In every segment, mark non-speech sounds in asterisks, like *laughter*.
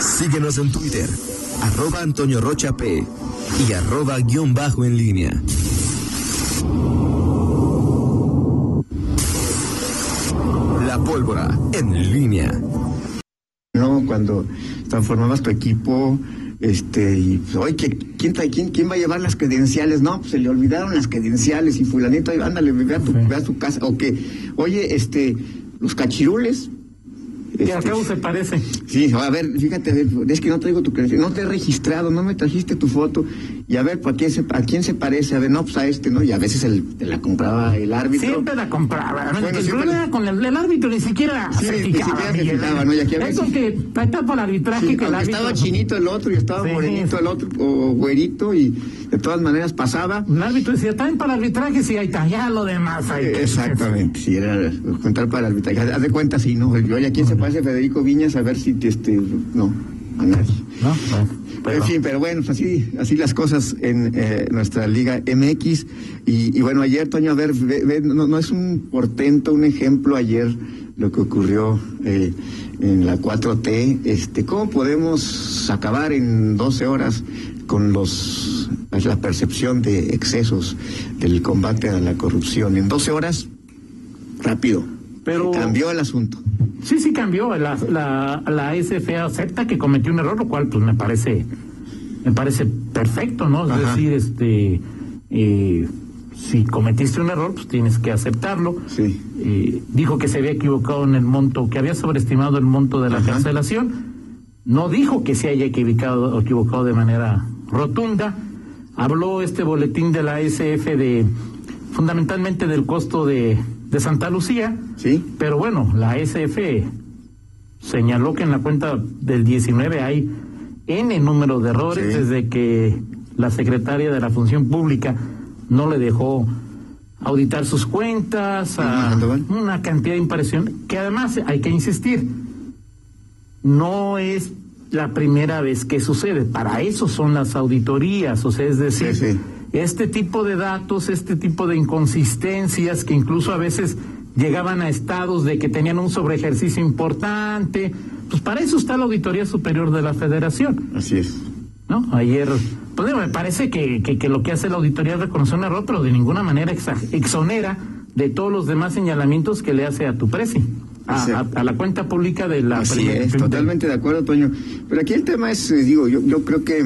Síguenos en Twitter, arroba Antonio Rocha P y arroba guion bajo en línea. La pólvora en línea. No, cuando transformabas tu equipo, este, y pues, oye, ¿quién, quién, ¿quién va a llevar las credenciales? No, pues se le olvidaron las credenciales y fulanito, ándale, ve a tu, ve a tu casa. O que, oye, este, los cachirules, que al cabo se parece. Sí, a ver, fíjate, es que no traigo tu credencial, no te he registrado, no me trajiste tu foto, y a ver, ¿a quién se, a quién se parece? A ver, no, pues a este, ¿no? Y a veces el, la compraba el árbitro. Siempre la compraba. Bueno, el problema con el, el, árbitro ni siquiera sí, se ni siquiera se fijaba, ¿no? Y aquí a veces, Eso que está por arbitraje sí, que el árbitro... estaba chinito el otro y estaba sí, morenito el otro, o güerito, y de todas maneras pasaba. El árbitro decía, también para arbitraje, sí, ahí está, ya lo demás. Ahí. Exactamente, sí, era contar para arbitraje. Haz de cuenta, sí, ¿no? Oye, ¿a quién se parece Federico Viñas? A ver si, este, no, a nadie. No, bueno. Pero, en fin, pero bueno, pues así, así las cosas en eh, nuestra Liga MX. Y, y, bueno, ayer, Toño, a ver, ve, ve, no, no, es un portento, un ejemplo ayer lo que ocurrió eh, en la 4T. Este, ¿Cómo podemos acabar en 12 horas con los la percepción de excesos del combate a la corrupción? En 12 horas, rápido. Pero... Cambió el asunto. Sí, sí cambió. La, la, la SFA acepta que cometió un error, lo cual pues me parece me parece perfecto, ¿no? Es Ajá. decir, este eh, si cometiste un error, pues tienes que aceptarlo. Sí. Eh, dijo que se había equivocado en el monto, que había sobreestimado el monto de la Ajá. cancelación. No dijo que se haya equivocado, equivocado de manera rotunda. Habló este boletín de la SF de fundamentalmente del costo de, de Santa Lucía. Sí. Pero bueno, la SF señaló que en la cuenta del 19 hay N número de errores Sí. desde que la secretaria de la Función Pública no le dejó auditar sus cuentas, a una cantidad de impresión, que además hay que insistir, no es la primera vez que sucede, para eso son las auditorías, o sea, es decir, Sí, sí. este tipo de datos, este tipo de inconsistencias que incluso a veces llegaban a estados de que tenían un sobreejercicio importante, pues para eso está la Auditoría Superior de la Federación, Así es. ¿no? Ayer, pues me parece que, que, que lo que hace la auditoría es reconocer un error, pero de ninguna manera exonera de todos los demás señalamientos que le hace a tu presi, a, Sí. a- a la cuenta pública de la Así es, totalmente de acuerdo, Toño. Pero aquí el tema es, eh, digo, yo, yo creo que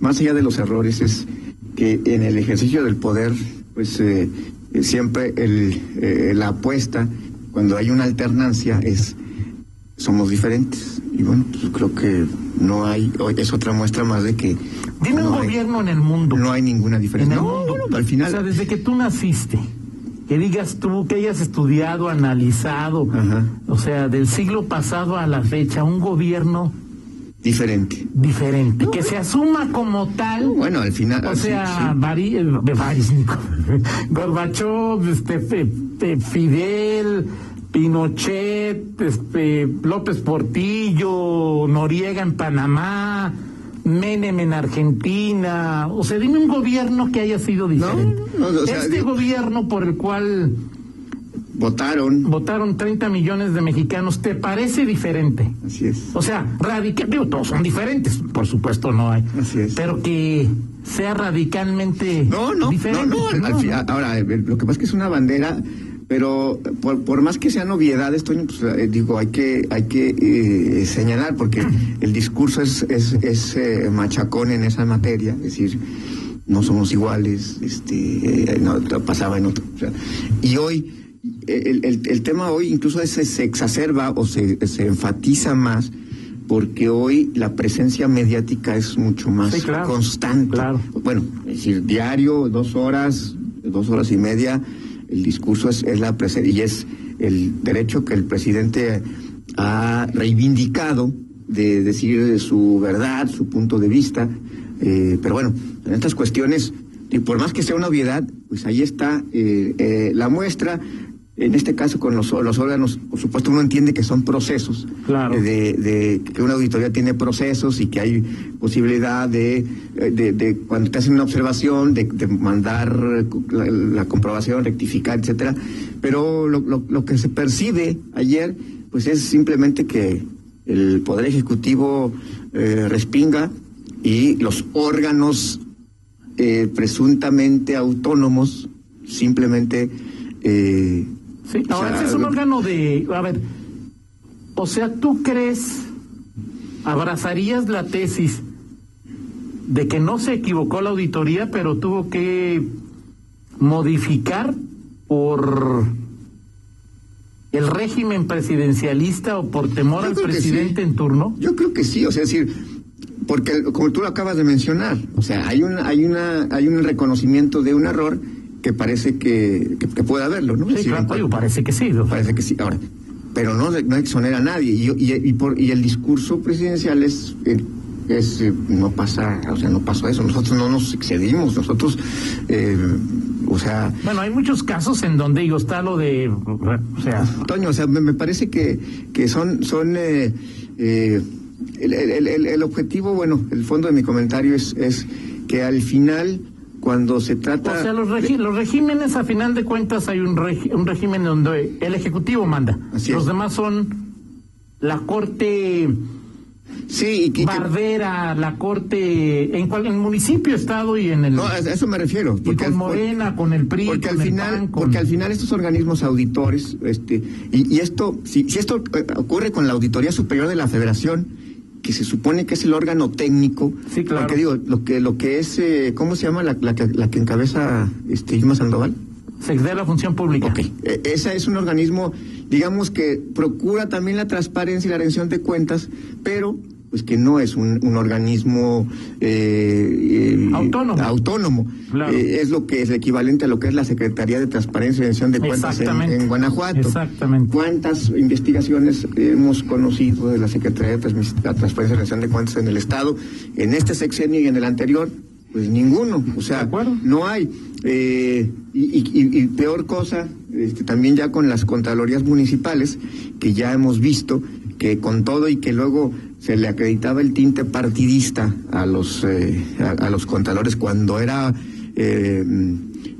más allá de los errores es que en el ejercicio del poder, pues eh, eh, siempre el, eh, la apuesta, cuando hay una alternancia, es somos diferentes. Y bueno, pues creo que no hay, es otra muestra más de que Dime no un hay, gobierno en el mundo. no hay ninguna en diferencia. el No, mundo. al final. O sea, desde que tú naciste, que digas tú, que hayas estudiado, analizado, Ajá. o sea, del siglo pasado a la fecha, un gobierno diferente. diferente, que se asuma como tal. Bueno, al final. O sí, sea, sí. Bari- eh, Baris, *laughs* Gorbachov, este, Fe- Fe- Fidel, Pinochet, este, López Portillo, Noriega en Panamá, Menem en Argentina. O sea, dime un gobierno que haya sido diferente. no, o sea, este digo- gobierno por el cual Votaron. votaron 30 millones de mexicanos, ¿te parece diferente? Así es. O sea, radical, digo, todos son diferentes, por supuesto no hay. Así es. Pero que sea radicalmente No, no, diferente. no, no, al- al fi- ahora, eh, lo que pasa es que es una bandera, pero por, por más que sean novedades, Toño, pues, eh, digo, hay que, hay que eh, señalar, porque el discurso es, es, es eh, machacón en esa materia, es decir, no somos iguales, este, eh, no, pasaba en otro. o sea, y hoy, el, el, el tema hoy incluso es- se exacerba o se, se enfatiza más porque hoy la presencia mediática es mucho más Sí, claro. constante. Claro. Bueno, es decir, diario, dos horas, dos horas y media, el discurso es, es la y es el derecho que el presidente ha reivindicado de decir su verdad, su punto de vista. eh, pero bueno, en estas cuestiones, y por más que sea una obviedad, pues ahí está eh, eh, la muestra. En este caso, con los, los órganos, por supuesto, uno entiende que son procesos. Claro. eh, de, de que una auditoría tiene procesos y que hay posibilidad de, eh, de, de cuando te hacen una observación, de, mandar la, la comprobación, rectificar, etcétera. Pero lo, lo, lo que se percibe ayer, pues es simplemente que el Poder Ejecutivo eh, respinga y los órganos eh, presuntamente autónomos simplemente... Eh, sí, ahora es un órgano de... A ver, o sea, ¿tú crees, abrazarías la tesis de que no se equivocó la auditoría, pero tuvo que modificar por el régimen presidencialista o por temor al presidente en turno? Yo creo que sí, o sea, es decir, porque como tú lo acabas de mencionar, o sea, hay una, hay una, hay un reconocimiento de un error que parece que, que, puede haberlo, ¿no? Sí, claro, parece que sí. Parece que sí. Ahora, pero no, no exonera a nadie. Y, y, y, por, y el discurso presidencial es, eh, es, eh, no pasa, o sea, no pasó eso. Nosotros no nos excedimos, nosotros, eh, o sea... Bueno, hay muchos casos en donde, digo, está lo de, o sea... Toño, o sea, me, parece que, que son, son eh, eh, el, el, el, objetivo, bueno, el fondo de mi comentario es, es que al final cuando se trata... O sea, los, los regímenes, a final de cuentas, hay un, un régimen donde el Ejecutivo manda. los demás son la Corte... Sí, y Barbera, la corte, en cual, en el municipio, estado y en el. No, a eso me refiero. Porque con Morena, con el PRI, porque al final, porque al final estos organismos auditores, este, y, y esto, si, si esto eh, ocurre con la auditoría superior de la Federación, que se supone que es el órgano técnico. Sí, claro. Porque digo, lo que, lo que es, eh, ¿cómo se llama la, la, que, la que encabeza este Irma Sandoval? de la Función Pública. Ok, e, esa es un organismo, digamos que procura también la transparencia y la rendición de cuentas, pero pues que no es un, un organismo eh, eh autónomo. autónomo. Eh, es lo que es equivalente a lo que es la Secretaría de Transparencia y Rendición de Cuentas en, Guanajuato. Exactamente. ¿Cuántas investigaciones hemos conocido de la Secretaría de Transparencia y Rendición de Cuentas en el Estado en este sexenio y en el anterior? Pues ninguno, o sea, no hay. Eh, y, y, peor cosa, este, también ya con las contralorías municipales, que ya hemos visto que con todo y que luego se le acreditaba el tinte partidista a los, eh, a, los contadores cuando era eh,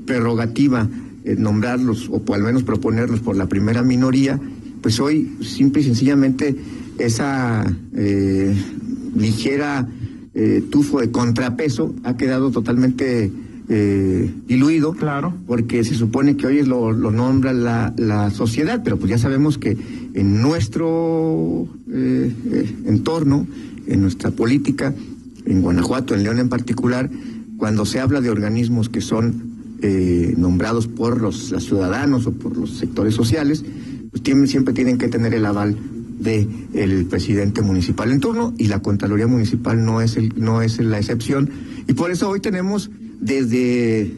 prerrogativa eh, nombrarlos o al menos proponerlos por la primera minoría, pues hoy simple y sencillamente esa ligera tufo de contrapeso ha quedado totalmente eh, diluido. Claro. Porque se supone que hoy lo, lo nombra la, la, sociedad, pero pues ya sabemos que en nuestro eh, eh, entorno, en nuestra política, en Guanajuato, en León en particular, cuando se habla de organismos que son eh, nombrados por los, ciudadanos o por los sectores sociales, pues siempre tienen que tener el aval de el presidente municipal en turno y la Contraloría Municipal no es el, no es la excepción. Y por eso hoy tenemos desde eh,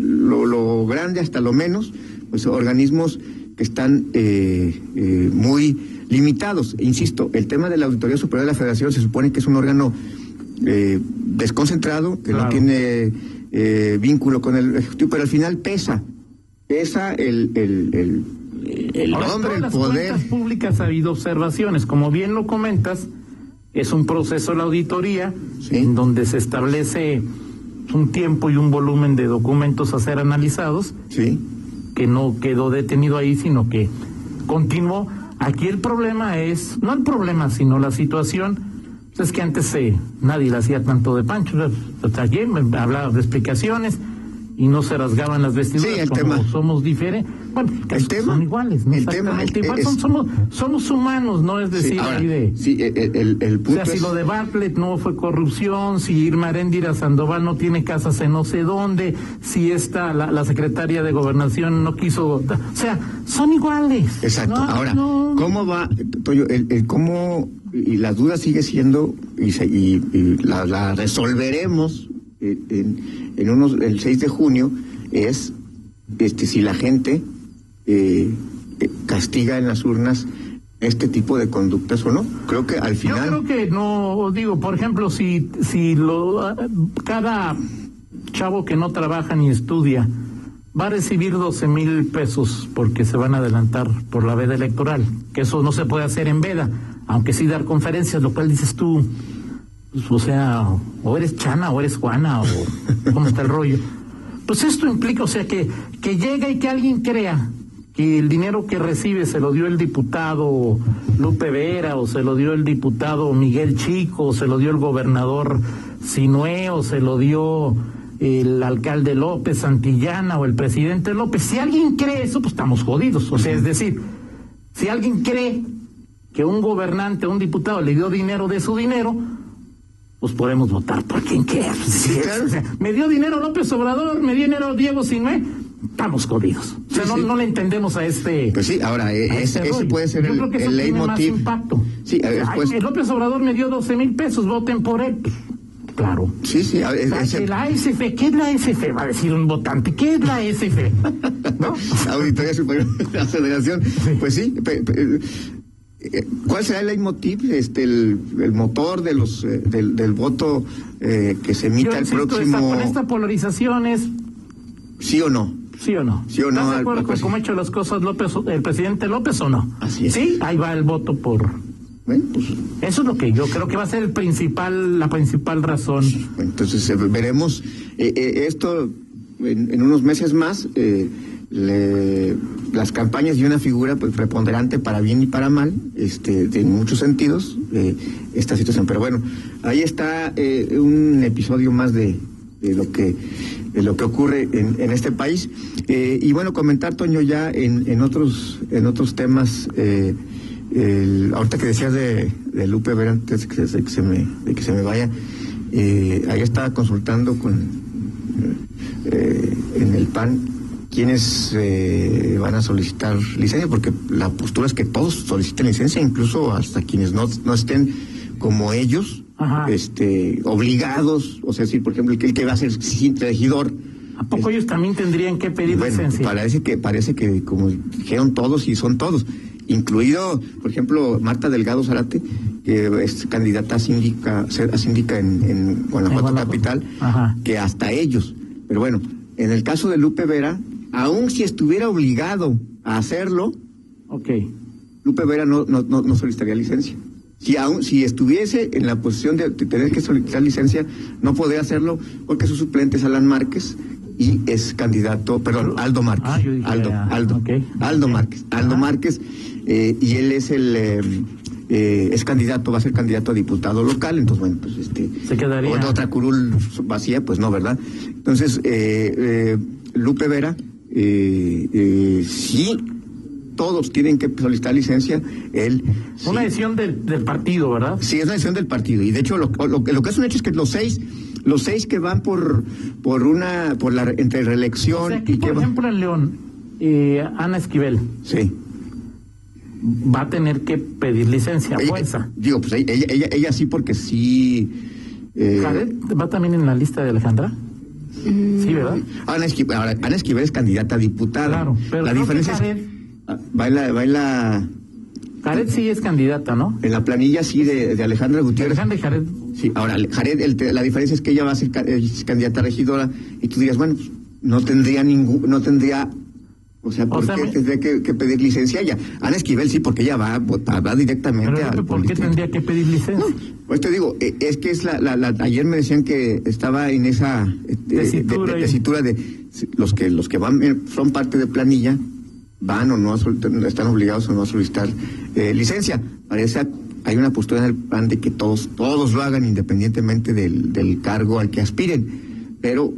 lo, grande hasta lo menos, pues organismos que están eh, eh, muy limitados. Insisto, el tema de la Auditoría Superior de la Federación se supone que es un órgano desconcentrado, que no tiene vínculo con el Ejecutivo, pero al final pesa, pesa el, el, el, nombre, el poder. En las públicas ha habido observaciones, como bien lo comentas, es un proceso la auditoría en donde se establece un tiempo y un volumen de documentos a ser analizados, sí. Que no quedó detenido ahí, sino que continuó. Aquí el problema es, no el problema, sino la situación, es que antes eh, nadie le hacía tanto de pancho, ayer me hablaba de explicaciones, y no se rasgaban las vestiduras como somos diferentes. Bueno, el tema, son iguales, ¿no? Exactamente igual. somos, somos humanos, no es decir, de. Sí, el, el, punto o sea, si lo de Bartlett no fue corrupción, si Irma Arendira Sandoval no tiene casas en no sé dónde, si esta, la, la secretaria de Gobernación no quiso. O sea, son iguales. Exacto. Ahora, ¿cómo va, Toyo, el, cómo. Y la duda sigue siendo, y, y, la, la resolveremos en, en unos, el 6 de junio es este si la gente eh, castiga en las urnas este tipo de conductas o no. Creo que al final. Yo creo que no, digo, por ejemplo, si, si lo, cada chavo que no trabaja ni estudia va a recibir 12 mil pesos porque se van a adelantar por la veda electoral, que eso no se puede hacer en veda, aunque sí dar conferencias, lo cual dices tú, pues, o sea, o eres Chana o eres Juana o cómo está el rollo. Pues esto implica, o sea, que, que llega y que alguien crea el dinero que recibe se lo dio el diputado Lupe Vera o se lo dio el diputado Miguel Chico o se lo dio el gobernador Sinué o se lo dio el alcalde López Santillana o el presidente López. Si alguien cree eso, pues estamos jodidos. O sea, es decir, si alguien cree que un gobernante o un diputado le dio dinero de su dinero, pues podemos votar por quien quiera. *laughs* me dio dinero López Obrador, me dio dinero Diego Sinué estamos jodidos. O sea, no, no, le entendemos a este. Pues sí, ahora, eh, ese, puede ser Yo el, creo que eso el tiene más impacto. Sí, después... el López Obrador me dio 12 mil pesos, voten por él. Claro. Sí, sí. A ver, ese... La ASF, ¿qué es la ASF? Va a decir un votante, ¿qué es la ASF? *laughs* ¿No? Auditoría Superior de la Federación. Pues sí. Eh, ¿Cuál será el leitmotiv, este, el, el motor de los, eh, del, del, voto eh, que se emita el próximo? Esta, con esta polarización es... ¿Sí o no? ¿Sí o no? ¿Sí o no? ¿Estás de acuerdo con cómo ha hecho las cosas López, el presidente López o no? Así es. Sí, ahí va el voto por... Bueno, pues... Eso es lo que yo creo que va a ser el principal, la principal razón. Entonces eh, veremos eh, eh, esto en, en, unos meses más. Le, las campañas de una figura pues, preponderante para bien y para mal, este, en muchos sentidos, esta situación. Pero bueno, ahí está un episodio más de, de lo que de lo que ocurre en, en este país. Eh, y bueno comentar Toño ya en, en otros en otros temas eh, el, ahorita que decías de, de Lupe Vera antes que, de que se me de que se me vaya eh, ahí estaba consultando con eh, en el PAN quienes eh, van a solicitar licencia porque la postura es que todos soliciten licencia incluso hasta quienes no, no estén como ellos Ajá. este obligados, o sea, decir, por ejemplo, el que, el que va a ser regidor. ¿A poco ellos también tendrían que pedir bueno, licencia? Parece que, parece que como dijeron todos y son todos, incluido, por ejemplo, Marta Delgado Zarate, que es candidata a síndica, a síndica en, en Guanajuato, Capital, Ajá. que hasta ellos. Pero bueno, en el caso de Lupe Vera, aun si estuviera obligado a hacerlo, okay. Lupe Vera no, no, no, no solicitaría licencia. Si aún si estuviese en la posición de, tener que solicitar licencia, no podría hacerlo porque su suplente es Alan Márquez y es candidato, perdón, Aldo Márquez. Ah, yo dije, Aldo, ya, Aldo, okay. Aldo. Márquez, Aldo Ajá. Márquez, eh, y él es el eh, eh, es candidato, va a ser candidato a diputado local, entonces bueno, pues este Se quedaría. otra, otra curul vacía, pues no, ¿verdad? Entonces, eh, eh, Lupe Vera, eh, eh, sí todos tienen que solicitar licencia, él... Una sí, decisión del, del partido, ¿verdad? Sí, es una decisión del partido. Y de hecho, lo, lo, lo que es un hecho es que los seis, los seis que van por, por una, por la entre reelección O sea, aquí, y que por ejemplo, en León, eh, Ana Esquivel Sí. va a tener que pedir licencia, Ella- fuerza. digo, pues ella, ella, ella sí, porque sí. eh, ¿Jared va también en la lista de Alejandra? Sí, ¿verdad? Ana Esquivel, Ana Esquivel es candidata a diputada. Claro, pero la diferencia que. Jared, Va en la, va en la, Jared sí es candidata, ¿no? en la planilla sí de, de Alejandra Gutiérrez. Alejandra y Jared. Sí, ahora, Jared, el la diferencia es que ella va a ser es candidata a regidora y tú dirías, bueno, no tendría ningún, no tendría, o sea, ¿por sea, qué me- tendría que, que pedir licencia ella? Ana Esquivel sí, porque ella va a votar, va directamente Pero Lupe, ¿por qué tendría que pedir licencia? Pues te digo, eh, es que es la, la, la- ayer me decían que estaba en esa eh, de- Tesitura de, de- tesitura de los que los que van eh, son parte de planilla van o no a sol- están obligados o no a solicitar eh, licencia. Parece hay una postura en el plan de que todos todos lo hagan independientemente del, del cargo al que aspiren, pero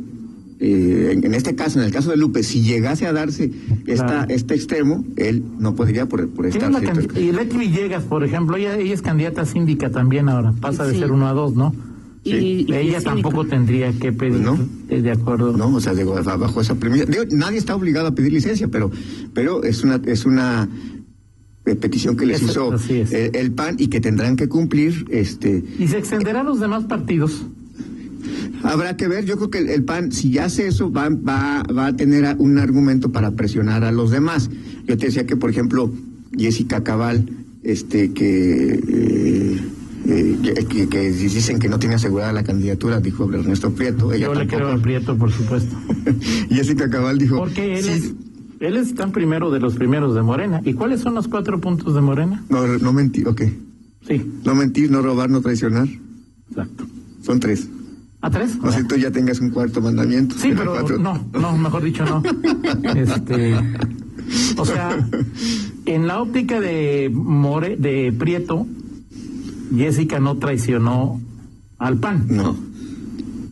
eh, en, en este caso, en el caso de Lupe, si llegase a darse esta, Claro. este extremo, él no podría por, por ¿Quién estar? Y Leti Villegas, por ejemplo, ella, ella es candidata a síndica también ahora, pasa de Sí. ser uno a dos, ¿no? Y, y ella tampoco tendría que pedir, ¿No? eh, de acuerdo. No, o sea, digo, bajo esa premisa. Digo, nadie está obligado a pedir licencia, pero, pero es una, es una eh, petición que les Eso- hizo es. el, el PAN y que tendrán que cumplir. Este, ¿Y se extenderá a los demás partidos? habrá que ver. Yo creo que el, el PAN, si hace eso, va, va, va a tener un argumento para presionar a los demás. Yo te decía que, por ejemplo, Jessica Cabal, este, que eh, eh, que, que- dicen que no tiene asegurada la candidatura, dijo Ernesto Prieto. Ella Yo le creo al Prieto, por supuesto. *laughs* Jessica Cabal dijo. Porque él, "Sí, es, él está en primero de los primeros de Morena. ¿Y cuáles son los cuatro puntos de Morena? No, no mentir, ok. Sí, No mentir, no robar, no traicionar. exacto. Son tres. ¿A tres? No sé si tú ya tengas un cuarto mandamiento. Sí, pero Cuatro. no, no, mejor dicho no. *laughs* Este, O sea, en la óptica de More, de Prieto, Jessica no traicionó al PAN. No.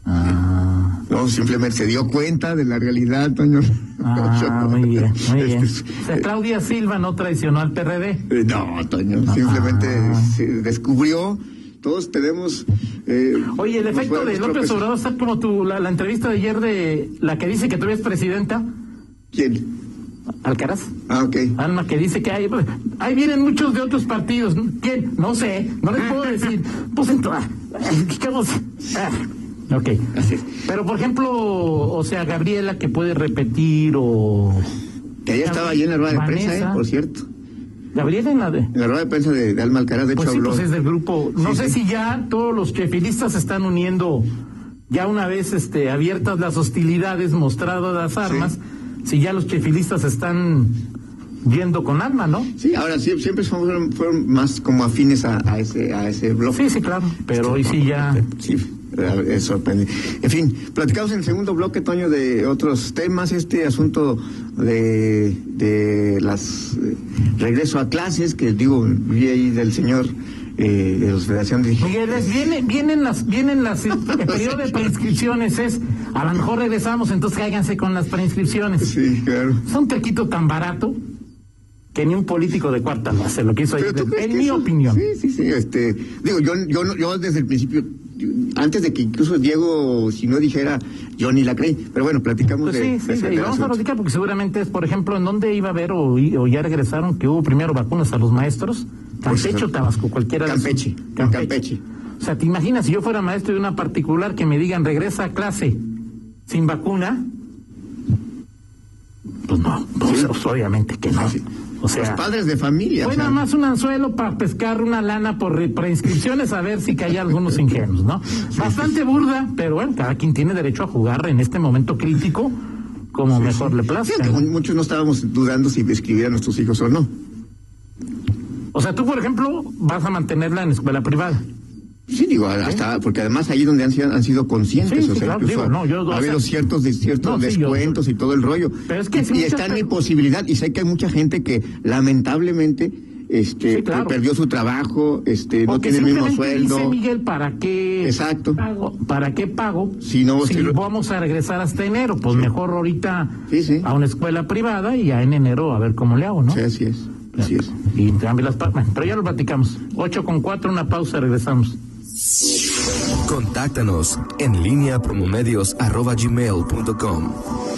Ah, No, simplemente se dio cuenta de la realidad, Toño. ah, *laughs* muy bien, muy bien. Este, O sea, Claudia Silva no traicionó al PRD. eh, No, Toño, simplemente Ah. se descubrió. Todos tenemos. eh, Oye, el efecto de López. Obrador está como tu, la, la entrevista de ayer de la que dice que tú eres presidenta, ¿Quién? Alcaraz. Ah, ok. Alma que dice que hay, ahí vienen muchos de otros partidos. ¿Quién? No sé, no les puedo decir. *laughs* Pues entonces, ¿qué vamos? Ah, ok. Así es. Pero por ejemplo, o sea, Gabriela que puede repetir o Que ayer estaba ahí en la rueda de prensa, eh, por cierto. Gabriela en la de. En la rueda de prensa de, de Alma Alcaraz, de Pues hecho, sí, habló. pues es del grupo. No Sí, sé sí. si ya todos los chefilistas se están uniendo, ya una vez este, abiertas las hostilidades, mostradas las armas, si ya los chefilistas están yendo con arma, ¿no? Sí, ahora sí, siempre fueron, fueron más como afines a, a ese, a ese bloque. Sí, sí, claro. Pero hoy sí ya. Sí, es sorprendente. En fin, platicamos en el segundo bloque, Toño, de otros temas, este asunto de, de las eh, regreso a clases, que digo, vi ahí del señor eh, de la Federación de... Miguel, es- viene, vienen las, vienen las, el *laughs* periodo de preinscripciones es, a lo mejor regresamos, entonces cáiganse con las preinscripciones. Sí, claro. Es un tequito tan barato que ni un político de cuarta lo hace, lo que hizo ayer, ¿tú crees en mi eso- opinión. Sí, sí, sí, este, digo, yo, yo, yo desde el principio, antes de que incluso Diego, si no dijera, yo ni la creí, pero bueno, platicamos Pues de, sí, de sí, y del vamos a platicar porque seguramente es, por ejemplo, en dónde iba a haber o, o ya regresaron que hubo primero vacunas a los maestros, Campeche Pues, o Tabasco, cualquiera de esos. Campeche, Campeche. O sea, ¿te imaginas si yo fuera maestro de una particular que me digan regresa a clase sin vacuna? Pues no, pues, pues, obviamente que no. Sí. O sea, Los padres de familia. fue nada más un anzuelo para pescar una lana por re- preinscripciones a ver si caía algunos *laughs* ingenuos, ¿no? Bastante burda, pero bueno, cada quien tiene derecho a jugar en este momento crítico como mejor le plazca. Muchos no estábamos dudando si escribir a nuestros hijos o no. O sea, tú, por ejemplo, vas a mantenerla en escuela privada. Sí, digo, hasta, porque además ahí donde han sido, han sido conscientes, Sí, o sí, sea, claro, incluso digo, no, yo- o ha habido sea- ciertos, de- ciertos No, sí, yo- descuentos y todo el rollo. Pero es que y, está en per- imposibilidad, y sé que hay mucha gente que lamentablemente este claro. perdió su trabajo, este no tiene el mismo sueldo. dice Miguel, ¿para qué Exacto. pago? ¿Para qué pago? Si no, si si lo- vamos a regresar hasta enero, pues mejor ahorita a una escuela privada y ya en enero a ver cómo le hago, ¿no? Sí, así es, así es. Y cambie las pa- bueno, pero ya lo platicamos. 8 con 4, una pausa, regresamos. Contáctanos en línea promomedios